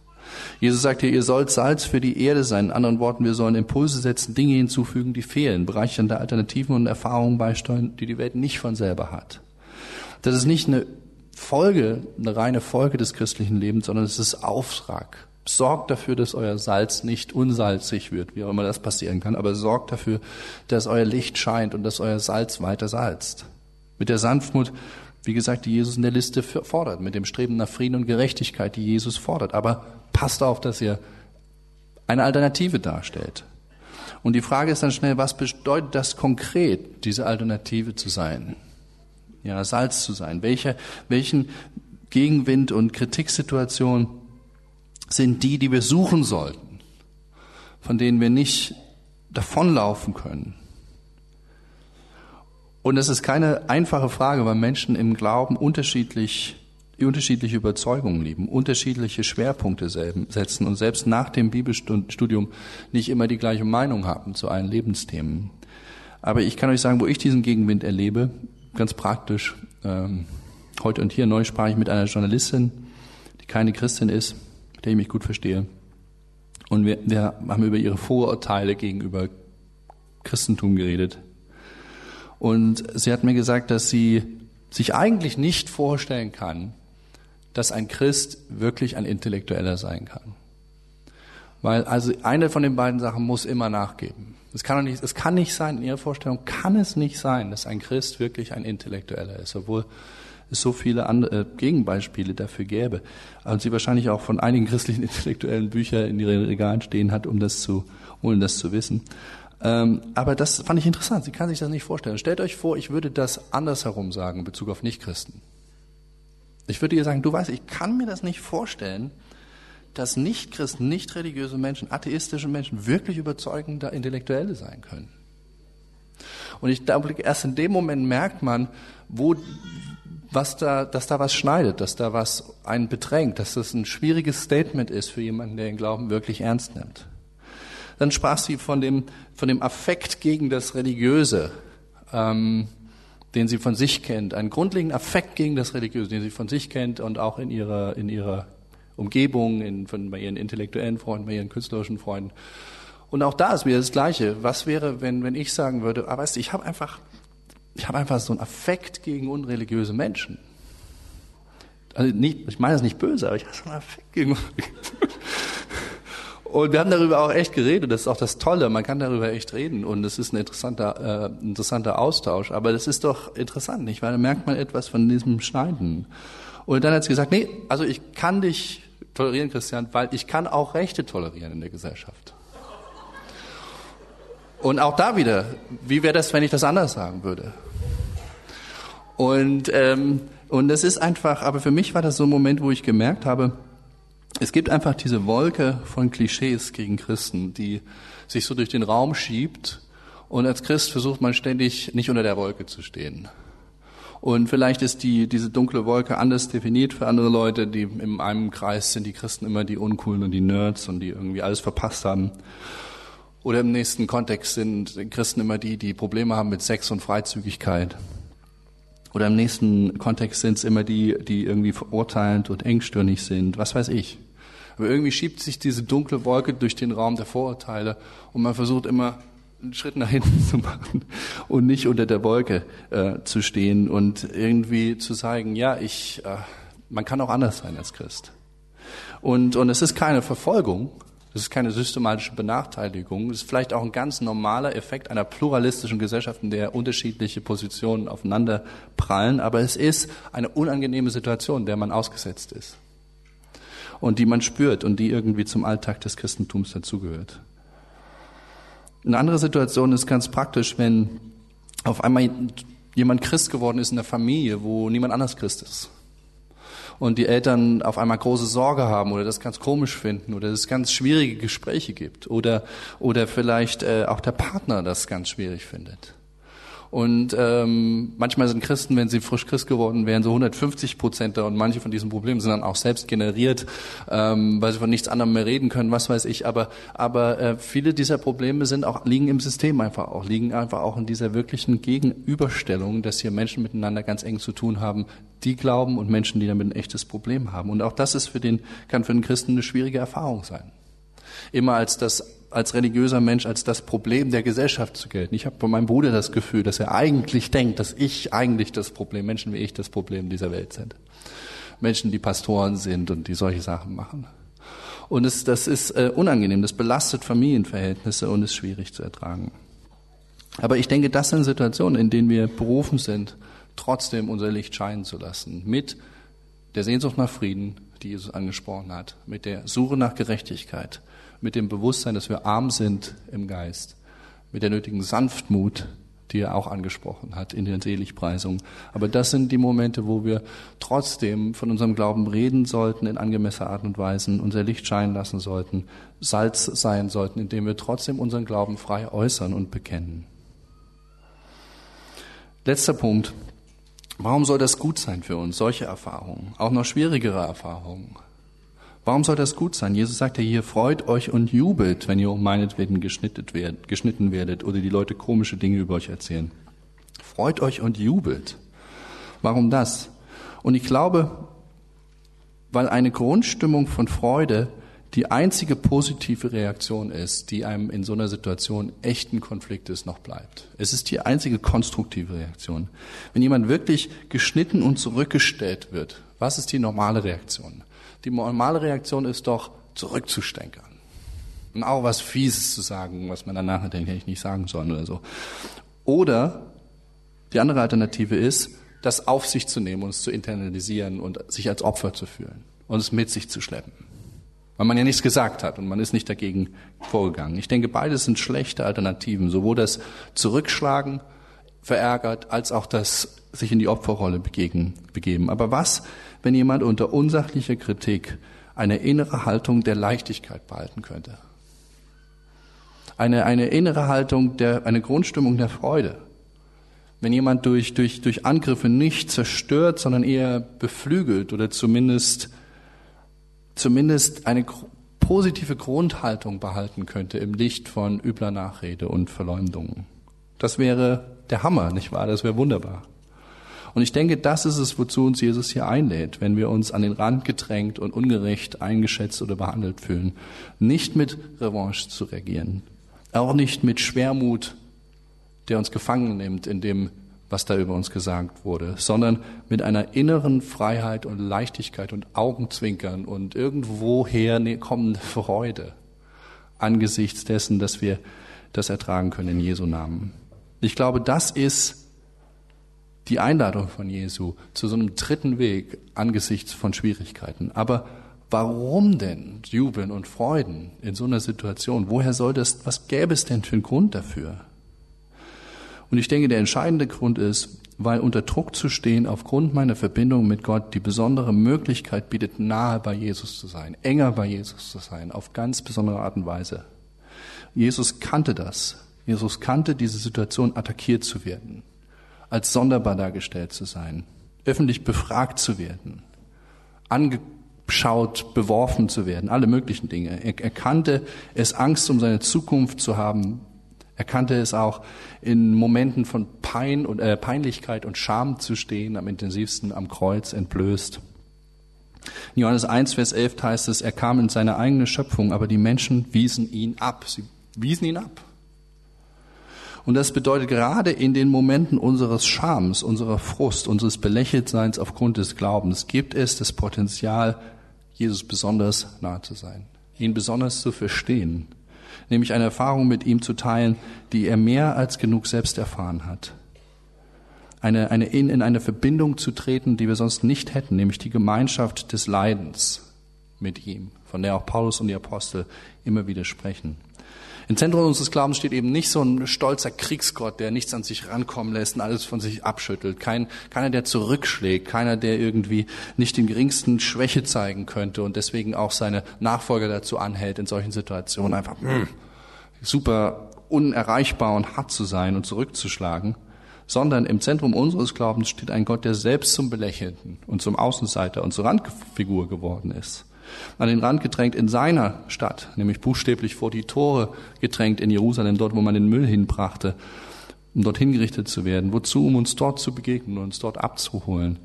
Jesus sagt hier, ihr sollt Salz für die Erde sein. In anderen Worten, wir sollen Impulse setzen, Dinge hinzufügen, die fehlen, bereichernde Alternativen und Erfahrungen beisteuern, die die Welt nicht von selber hat. Das ist nicht eine Folge, eine reine Folge des christlichen Lebens, sondern es ist Auftrag. Sorgt dafür, dass euer Salz nicht unsalzig wird, wie auch immer das passieren kann, aber sorgt dafür, dass euer Licht scheint und dass euer Salz weiter salzt. Mit der Sanftmut, wie gesagt, die Jesus in der Liste fordert, mit dem Streben nach Frieden und Gerechtigkeit, die Jesus fordert. Aber passt auf, dass ihr eine Alternative darstellt. Und die Frage ist dann schnell, was bedeutet das konkret, diese Alternative zu sein? Ja, Salz zu sein? Welche, welchen Gegenwind und Kritiksituation sind die, die wir suchen sollten, von denen wir nicht davonlaufen können? Und es ist keine einfache Frage, weil Menschen im Glauben unterschiedlich, unterschiedliche Überzeugungen lieben, unterschiedliche Schwerpunkte setzen und selbst nach dem Bibelstudium nicht immer die gleiche Meinung haben zu allen Lebensthemen. Aber ich kann euch sagen, wo ich diesen Gegenwind erlebe, ganz praktisch. Ähm, heute und hier neu sprach ich mit einer Journalistin, die keine Christin ist, mit der ich mich gut verstehe. Und wir, wir haben über ihre Vorurteile gegenüber Christentum geredet. Und sie hat mir gesagt, dass sie sich eigentlich nicht vorstellen kann, dass ein Christ wirklich ein Intellektueller sein kann. Weil also eine von den beiden Sachen muss immer nachgeben. Es kann, nicht, es kann nicht sein, in Ihrer Vorstellung kann es nicht sein, dass ein Christ wirklich ein Intellektueller ist, obwohl es so viele andere äh, Gegenbeispiele dafür gäbe. Und sie wahrscheinlich auch von einigen christlichen <laughs> intellektuellen Büchern in ihren Regalen stehen hat, um das zu, um das zu wissen. Ähm, aber das fand ich interessant. Sie kann sich das nicht vorstellen. Stellt euch vor, ich würde das andersherum sagen in Bezug auf Nichtchristen. Ich würde ihr sagen, du weißt, ich kann mir das nicht vorstellen, dass Nichtchristen, nicht religiöse Menschen, atheistische Menschen wirklich überzeugende Intellektuelle sein können. Und ich glaube, erst in dem Moment merkt man, wo, was da, dass da was schneidet, dass da was einen bedrängt, dass das ein schwieriges Statement ist für jemanden, der den Glauben wirklich ernst nimmt. Dann sprach sie von dem, von dem Affekt gegen das Religiöse, ähm, den sie von sich kennt, einen grundlegenden Affekt gegen das Religiöse, den sie von sich kennt und auch in ihrer, in ihrer Umgebung, in, von, bei ihren intellektuellen Freunden, bei ihren künstlerischen Freunden. Und auch da ist wieder das Gleiche. Was wäre, wenn, wenn ich sagen würde, ah, weißt du, ich habe einfach, ich habe einfach so einen Affekt gegen unreligiöse Menschen. Also nicht, ich meine das nicht böse, aber ich habe so einen Affekt gegen Und wir haben darüber auch echt geredet. Das ist auch das Tolle. Man kann darüber echt reden. Und es ist ein interessanter, äh, interessanter Austausch. Aber das ist doch interessant, nicht? Weil da merkt man etwas von diesem Schneiden. Und dann hat sie gesagt, nee, also ich kann dich tolerieren, Christian, weil ich kann auch Rechte tolerieren in der Gesellschaft. Und auch da wieder, wie wäre das, wenn ich das anders sagen würde? Und ähm, und es ist einfach, aber für mich war das so ein Moment, wo ich gemerkt habe, es gibt einfach diese Wolke von Klischees gegen Christen, die sich so durch den Raum schiebt. Und als Christ versucht man ständig nicht unter der Wolke zu stehen. Und vielleicht ist die, diese dunkle Wolke anders definiert für andere Leute, die in einem Kreis sind die Christen immer die Uncoolen und die Nerds und die irgendwie alles verpasst haben. Oder im nächsten Kontext sind Christen immer die, die Probleme haben mit Sex und Freizügigkeit. Oder im nächsten Kontext sind es immer die, die irgendwie verurteilend und engstirnig sind, was weiß ich. Aber irgendwie schiebt sich diese dunkle Wolke durch den Raum der Vorurteile und man versucht immer einen Schritt nach hinten zu machen und nicht unter der Wolke äh, zu stehen und irgendwie zu sagen, ja, ich, äh, man kann auch anders sein als Christ. Und, und es ist keine Verfolgung, es ist keine systematische Benachteiligung, es ist vielleicht auch ein ganz normaler Effekt einer pluralistischen Gesellschaft, in der unterschiedliche Positionen aufeinander prallen, aber es ist eine unangenehme Situation, der man ausgesetzt ist und die man spürt und die irgendwie zum Alltag des Christentums dazugehört. Eine andere Situation ist ganz praktisch, wenn auf einmal jemand Christ geworden ist in der Familie, wo niemand anders Christ ist. Und die Eltern auf einmal große Sorge haben oder das ganz komisch finden oder es ganz schwierige Gespräche gibt oder, oder vielleicht äh, auch der Partner das ganz schwierig findet. Und ähm, manchmal sind Christen, wenn sie frisch Christ geworden wären, so 150 Prozent da und manche von diesen Problemen sind dann auch selbst generiert, ähm, weil sie von nichts anderem mehr reden können, was weiß ich. Aber, aber äh, viele dieser Probleme sind auch, liegen im System einfach auch, liegen einfach auch in dieser wirklichen Gegenüberstellung, dass hier Menschen miteinander ganz eng zu tun haben, die glauben und Menschen, die damit ein echtes Problem haben. Und auch das ist für den, kann für den Christen eine schwierige Erfahrung sein. Immer als das als religiöser Mensch als das Problem der Gesellschaft zu gelten. Ich habe bei meinem Bruder das Gefühl, dass er eigentlich denkt, dass ich eigentlich das Problem, Menschen wie ich das Problem dieser Welt sind. Menschen, die Pastoren sind und die solche Sachen machen. Und es, das ist äh, unangenehm, das belastet Familienverhältnisse und ist schwierig zu ertragen. Aber ich denke, das sind Situationen, in denen wir berufen sind, trotzdem unser Licht scheinen zu lassen. Mit der Sehnsucht nach Frieden, die Jesus angesprochen hat, mit der Suche nach Gerechtigkeit, mit dem Bewusstsein, dass wir arm sind im Geist, mit der nötigen Sanftmut, die er auch angesprochen hat in den Seligpreisungen. Aber das sind die Momente, wo wir trotzdem von unserem Glauben reden sollten in angemessener Art und Weise, unser Licht scheinen lassen sollten, Salz sein sollten, indem wir trotzdem unseren Glauben frei äußern und bekennen. Letzter Punkt. Warum soll das gut sein für uns, solche Erfahrungen, auch noch schwierigere Erfahrungen? Warum soll das gut sein? Jesus sagt ja hier, freut euch und jubelt, wenn ihr um meinetwegen geschnitten werdet oder die Leute komische Dinge über euch erzählen. Freut euch und jubelt. Warum das? Und ich glaube, weil eine Grundstimmung von Freude die einzige positive Reaktion ist, die einem in so einer Situation echten Konfliktes noch bleibt. Es ist die einzige konstruktive Reaktion. Wenn jemand wirklich geschnitten und zurückgestellt wird, was ist die normale Reaktion? Die normale Reaktion ist doch, zurückzustenkern. Und auch was Fieses zu sagen, was man danach denkt, hätte ich nicht sagen sollen oder so. Oder die andere Alternative ist, das auf sich zu nehmen und es zu internalisieren und sich als Opfer zu fühlen und es mit sich zu schleppen. Weil man ja nichts gesagt hat und man ist nicht dagegen vorgegangen. Ich denke, beides sind schlechte Alternativen. Sowohl das Zurückschlagen verärgert, als auch das sich in die Opferrolle begeben. Aber was, wenn jemand unter unsachlicher Kritik eine innere Haltung der Leichtigkeit behalten könnte. Eine, eine innere Haltung, der, eine Grundstimmung der Freude. Wenn jemand durch, durch, durch Angriffe nicht zerstört, sondern eher beflügelt oder zumindest, zumindest eine positive Grundhaltung behalten könnte im Licht von übler Nachrede und Verleumdungen. Das wäre der Hammer, nicht wahr? Das wäre wunderbar. Und ich denke, das ist es, wozu uns Jesus hier einlädt, wenn wir uns an den Rand gedrängt und ungerecht eingeschätzt oder behandelt fühlen. Nicht mit Revanche zu reagieren. Auch nicht mit Schwermut, der uns gefangen nimmt in dem, was da über uns gesagt wurde, sondern mit einer inneren Freiheit und Leichtigkeit und Augenzwinkern und irgendwoher ne, kommende Freude angesichts dessen, dass wir das ertragen können in Jesu Namen. Ich glaube, das ist die Einladung von Jesu zu so einem dritten Weg angesichts von Schwierigkeiten. Aber warum denn jubeln und freuden in so einer Situation? Woher soll das, was gäbe es denn für einen Grund dafür? Und ich denke, der entscheidende Grund ist, weil unter Druck zu stehen aufgrund meiner Verbindung mit Gott die besondere Möglichkeit bietet, nahe bei Jesus zu sein, enger bei Jesus zu sein, auf ganz besondere Art und Weise. Jesus kannte das. Jesus kannte diese Situation, attackiert zu werden als sonderbar dargestellt zu sein, öffentlich befragt zu werden, ange schaut, beworfen zu werden, alle möglichen Dinge. Er, er kannte es, Angst um seine Zukunft zu haben. Er kannte es auch, in Momenten von Pein und, äh, Peinlichkeit und Scham zu stehen, am intensivsten am Kreuz entblößt. In Johannes 1, Vers 11 heißt es, er kam in seine eigene Schöpfung, aber die Menschen wiesen ihn ab. Sie wiesen ihn ab. Und das bedeutet gerade in den Momenten unseres Schams, unserer Frust, unseres Belächeltseins aufgrund des Glaubens, gibt es das Potenzial, Jesus besonders nahe zu sein, ihn besonders zu verstehen, nämlich eine Erfahrung mit ihm zu teilen, die er mehr als genug selbst erfahren hat. Eine, eine, in, in eine Verbindung zu treten, die wir sonst nicht hätten, nämlich die Gemeinschaft des Leidens mit ihm, von der auch Paulus und die Apostel immer wieder sprechen. Im Zentrum unseres Glaubens steht eben nicht so ein stolzer Kriegsgott, der nichts an sich rankommen lässt und alles von sich abschüttelt. Kein, keiner, der zurückschlägt, keiner, der irgendwie nicht den geringsten Schwäche zeigen könnte und deswegen auch seine Nachfolger dazu anhält, in solchen Situationen einfach mh, hm, super unerreichbar und hart zu sein und zurückzuschlagen, sondern im Zentrum unseres Glaubens steht ein Gott, der selbst zum Belächelten und zum Außenseiter und zur Randfigur geworden ist an den Rand gedrängt in seiner Stadt, nämlich buchstäblich vor die Tore gedrängt in Jerusalem, dort, wo man den Müll hinbrachte, um dort hingerichtet zu werden. Wozu? Um uns dort zu begegnen, uns dort abzuholen,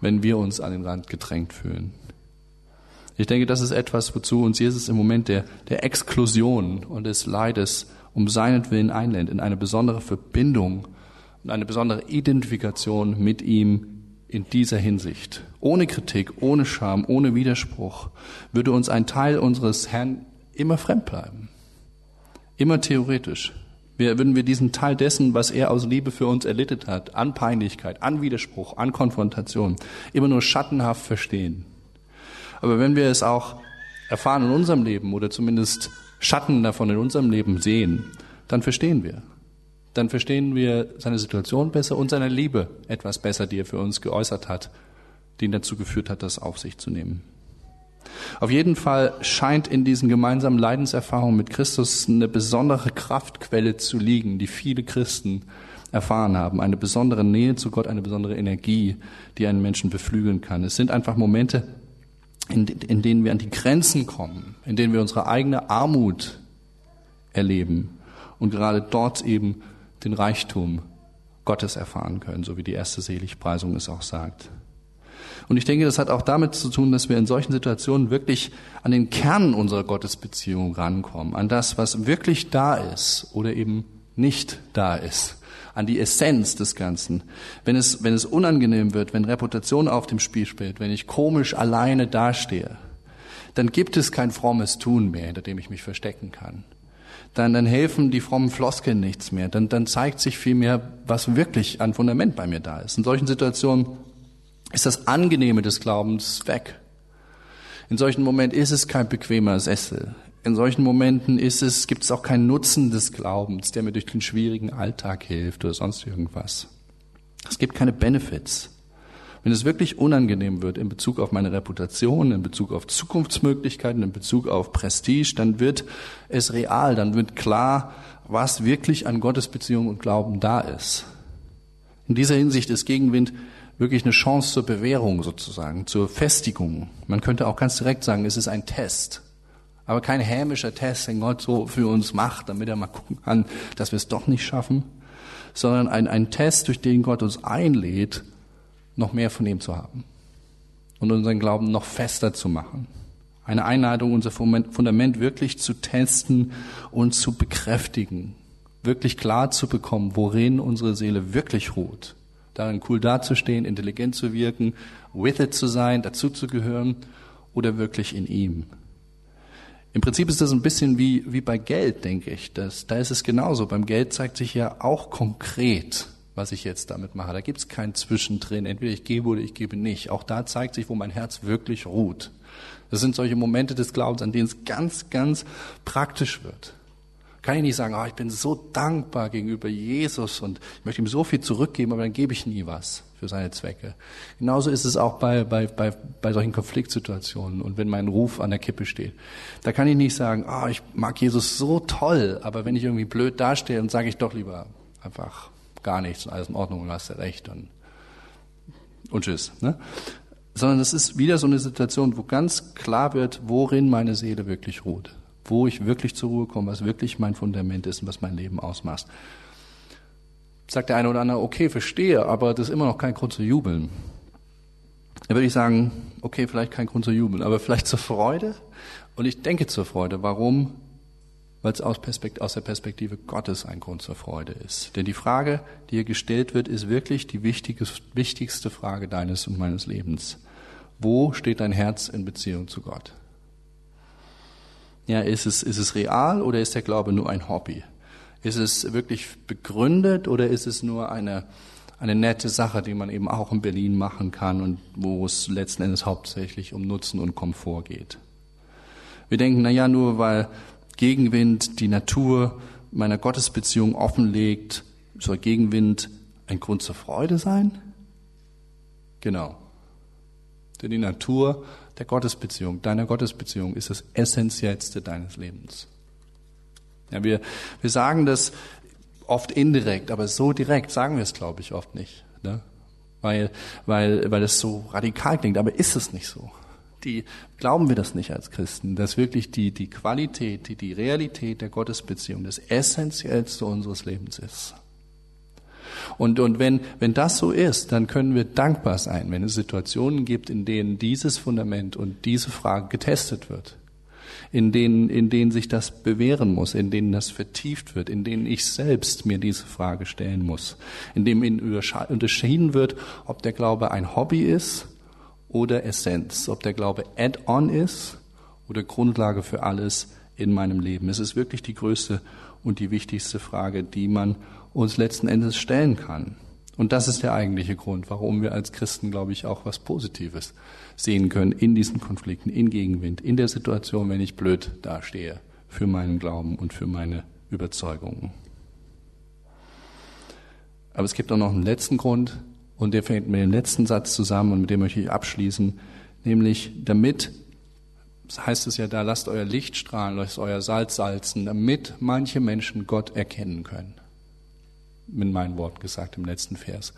wenn wir uns an den Rand gedrängt fühlen. Ich denke, das ist etwas, wozu uns Jesus im Moment der, der Exklusion und des Leides um seinetwillen einlädt, in eine besondere Verbindung und eine besondere Identifikation mit ihm in dieser Hinsicht. Ohne Kritik, ohne Scham, ohne Widerspruch würde uns ein Teil unseres Herrn immer fremd bleiben. Immer theoretisch. Wir, würden wir diesen Teil dessen, was er aus Liebe für uns erlitten hat, an Peinlichkeit, an Widerspruch, an Konfrontation, immer nur schattenhaft verstehen. Aber wenn wir es auch erfahren in unserem Leben oder zumindest Schatten davon in unserem Leben sehen, dann verstehen wir dann verstehen wir seine Situation besser und seine Liebe etwas besser, die er für uns geäußert hat, die ihn dazu geführt hat, das auf sich zu nehmen. Auf jeden Fall scheint in diesen gemeinsamen Leidenserfahrungen mit Christus eine besondere Kraftquelle zu liegen, die viele Christen erfahren haben. Eine besondere Nähe zu Gott, eine besondere Energie, die einen Menschen beflügeln kann. Es sind einfach Momente, in, in denen wir an die Grenzen kommen, in denen wir unsere eigene Armut erleben und gerade dort eben den Reichtum Gottes erfahren können, so wie die erste Seligpreisung es auch sagt. Und ich denke, das hat auch damit zu tun, dass wir in solchen Situationen wirklich an den Kern unserer Gottesbeziehung rankommen, an das, was wirklich da ist oder eben nicht da ist, an die Essenz des Ganzen. Wenn es, wenn es unangenehm wird, wenn Reputation auf dem Spiel spielt, wenn ich komisch alleine dastehe, dann gibt es kein frommes Tun mehr, hinter dem ich mich verstecken kann dann, dann helfen die frommen Floskeln nichts mehr. Dann, dann zeigt sich vielmehr, was wirklich an Fundament bei mir da ist. In solchen Situationen ist das Angenehme des Glaubens weg. In solchen Momenten ist es kein bequemer Sessel. In solchen Momenten ist es, gibt es auch keinen Nutzen des Glaubens, der mir durch den schwierigen Alltag hilft oder sonst irgendwas. Es gibt keine Benefits. Wenn es wirklich unangenehm wird in Bezug auf meine Reputation, in Bezug auf Zukunftsmöglichkeiten, in Bezug auf Prestige, dann wird es real, dann wird klar, was wirklich an Gottesbeziehung und Glauben da ist. In dieser Hinsicht ist Gegenwind wirklich eine Chance zur Bewährung sozusagen, zur Festigung. Man könnte auch ganz direkt sagen, es ist ein Test. Aber kein hämischer Test, den Gott so für uns macht, damit er mal gucken kann, dass wir es doch nicht schaffen, sondern ein, ein Test, durch den Gott uns einlädt, noch mehr von ihm zu haben und unseren Glauben noch fester zu machen. Eine Einladung, unser Fundament wirklich zu testen und zu bekräftigen, wirklich klar zu bekommen, worin unsere Seele wirklich ruht. Darin cool dazustehen, intelligent zu wirken, with it zu sein, dazu zu gehören oder wirklich in ihm. Im Prinzip ist das ein bisschen wie, wie bei Geld, denke ich. Das, da ist es genauso. Beim Geld zeigt sich ja auch konkret, was ich jetzt damit mache. Da gibt es kein Zwischendrin. Entweder ich gebe oder ich gebe nicht. Auch da zeigt sich, wo mein Herz wirklich ruht. Das sind solche Momente des Glaubens, an denen es ganz, ganz praktisch wird. Kann ich nicht sagen, oh, ich bin so dankbar gegenüber Jesus und ich möchte ihm so viel zurückgeben, aber dann gebe ich nie was für seine Zwecke. Genauso ist es auch bei, bei, bei, bei solchen Konfliktsituationen und wenn mein Ruf an der Kippe steht. Da kann ich nicht sagen, oh, ich mag Jesus so toll, aber wenn ich irgendwie blöd dastehe, dann sage ich doch lieber einfach gar nichts und alles in Ordnung und hast ja recht und, und tschüss. Ne? sondern es ist wieder so eine Situation, wo ganz klar wird, worin meine Seele wirklich ruht, wo ich wirklich zur Ruhe komme, was wirklich mein Fundament ist und was mein Leben ausmacht. Sagt der eine oder andere, okay, verstehe, aber das ist immer noch kein Grund zu jubeln. Dann würde ich sagen, okay, vielleicht kein Grund zu jubeln, aber vielleicht zur Freude. Und ich denke zur Freude. Warum? Weil es aus, aus, der Perspektive Gottes ein Grund zur Freude ist. Denn die Frage, die hier gestellt wird, ist wirklich die wichtigste Frage deines und meines Lebens. Wo steht dein Herz in Beziehung zu Gott? Ja, ist es, ist es real oder ist der Glaube nur ein Hobby? Ist es wirklich begründet oder ist es nur eine, eine nette Sache, die man eben auch in Berlin machen kann und wo es letzten Endes hauptsächlich um Nutzen und Komfort geht? Wir denken, na ja, nur weil Gegenwind die Natur meiner Gottesbeziehung offenlegt, soll Gegenwind ein Grund zur Freude sein? Genau. Denn die Natur der Gottesbeziehung, deiner Gottesbeziehung ist das Essentiellste deines Lebens. Ja, wir, wir sagen das oft indirekt, aber so direkt sagen wir es, glaube ich, oft nicht. Ne? Weil, weil, weil es so radikal klingt, aber ist es nicht so. Die, glauben wir das nicht als Christen, dass wirklich die, die Qualität, die, die Realität der Gottesbeziehung das Essentiellste unseres Lebens ist. Und, und wenn, wenn das so ist, dann können wir dankbar sein, wenn es Situationen gibt, in denen dieses Fundament und diese Frage getestet wird in denen, in denen sich das bewähren muss, in denen das vertieft wird, in denen ich selbst mir diese Frage stellen muss, in dem unterschieden wird, ob der Glaube ein Hobby ist oder Essenz, ob der Glaube Add-on ist oder Grundlage für alles in meinem Leben. Es ist wirklich die größte und die wichtigste Frage, die man uns letzten Endes stellen kann. Und das ist der eigentliche Grund, warum wir als Christen, glaube ich, auch was Positives sehen können in diesen Konflikten, in Gegenwind, in der Situation, wenn ich blöd dastehe für meinen Glauben und für meine Überzeugungen. Aber es gibt auch noch einen letzten Grund und der fängt mit dem letzten Satz zusammen und mit dem möchte ich abschließen, nämlich damit, heißt es ja da, lasst euer Licht strahlen, lasst euer Salz salzen, damit manche Menschen Gott erkennen können mit meinen Worten gesagt im letzten Vers.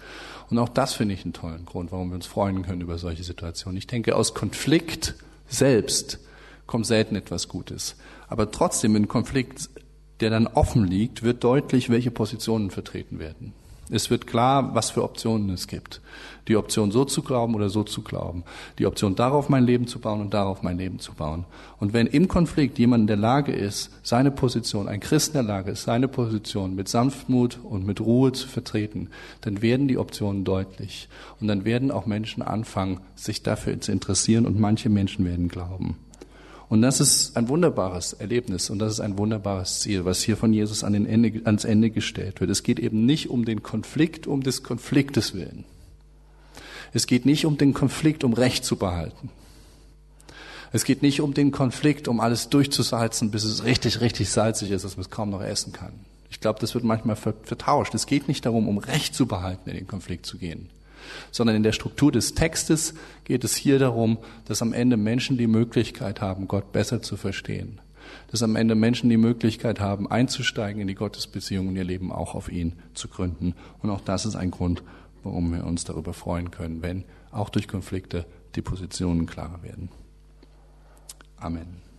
Und auch das finde ich einen tollen Grund, warum wir uns freuen können über solche Situationen. Ich denke, aus Konflikt selbst kommt selten etwas Gutes. Aber trotzdem, in Konflikt, der dann offen liegt, wird deutlich, welche Positionen vertreten werden. Es wird klar, was für Optionen es gibt. Die Option so zu glauben oder so zu glauben. Die Option darauf mein Leben zu bauen und darauf mein Leben zu bauen. Und wenn im Konflikt jemand in der Lage ist, seine Position, ein Christ in der Lage ist, seine Position mit Sanftmut und mit Ruhe zu vertreten, dann werden die Optionen deutlich. Und dann werden auch Menschen anfangen, sich dafür zu interessieren und manche Menschen werden glauben. Und das ist ein wunderbares Erlebnis und das ist ein wunderbares Ziel, was hier von Jesus an Ende, ans Ende gestellt wird. Es geht eben nicht um den Konflikt um des Konfliktes willen. Es geht nicht um den Konflikt, um Recht zu behalten. Es geht nicht um den Konflikt, um alles durchzusalzen, bis es richtig, richtig salzig ist, dass man es kaum noch essen kann. Ich glaube, das wird manchmal vertauscht. Es geht nicht darum, um Recht zu behalten, in den Konflikt zu gehen sondern in der Struktur des Textes geht es hier darum, dass am Ende Menschen die Möglichkeit haben, Gott besser zu verstehen. Dass am Ende Menschen die Möglichkeit haben, einzusteigen in die Gottesbeziehung und ihr Leben auch auf ihn zu gründen. Und auch das ist ein Grund, warum wir uns darüber freuen können, wenn auch durch Konflikte die Positionen klarer werden. Amen.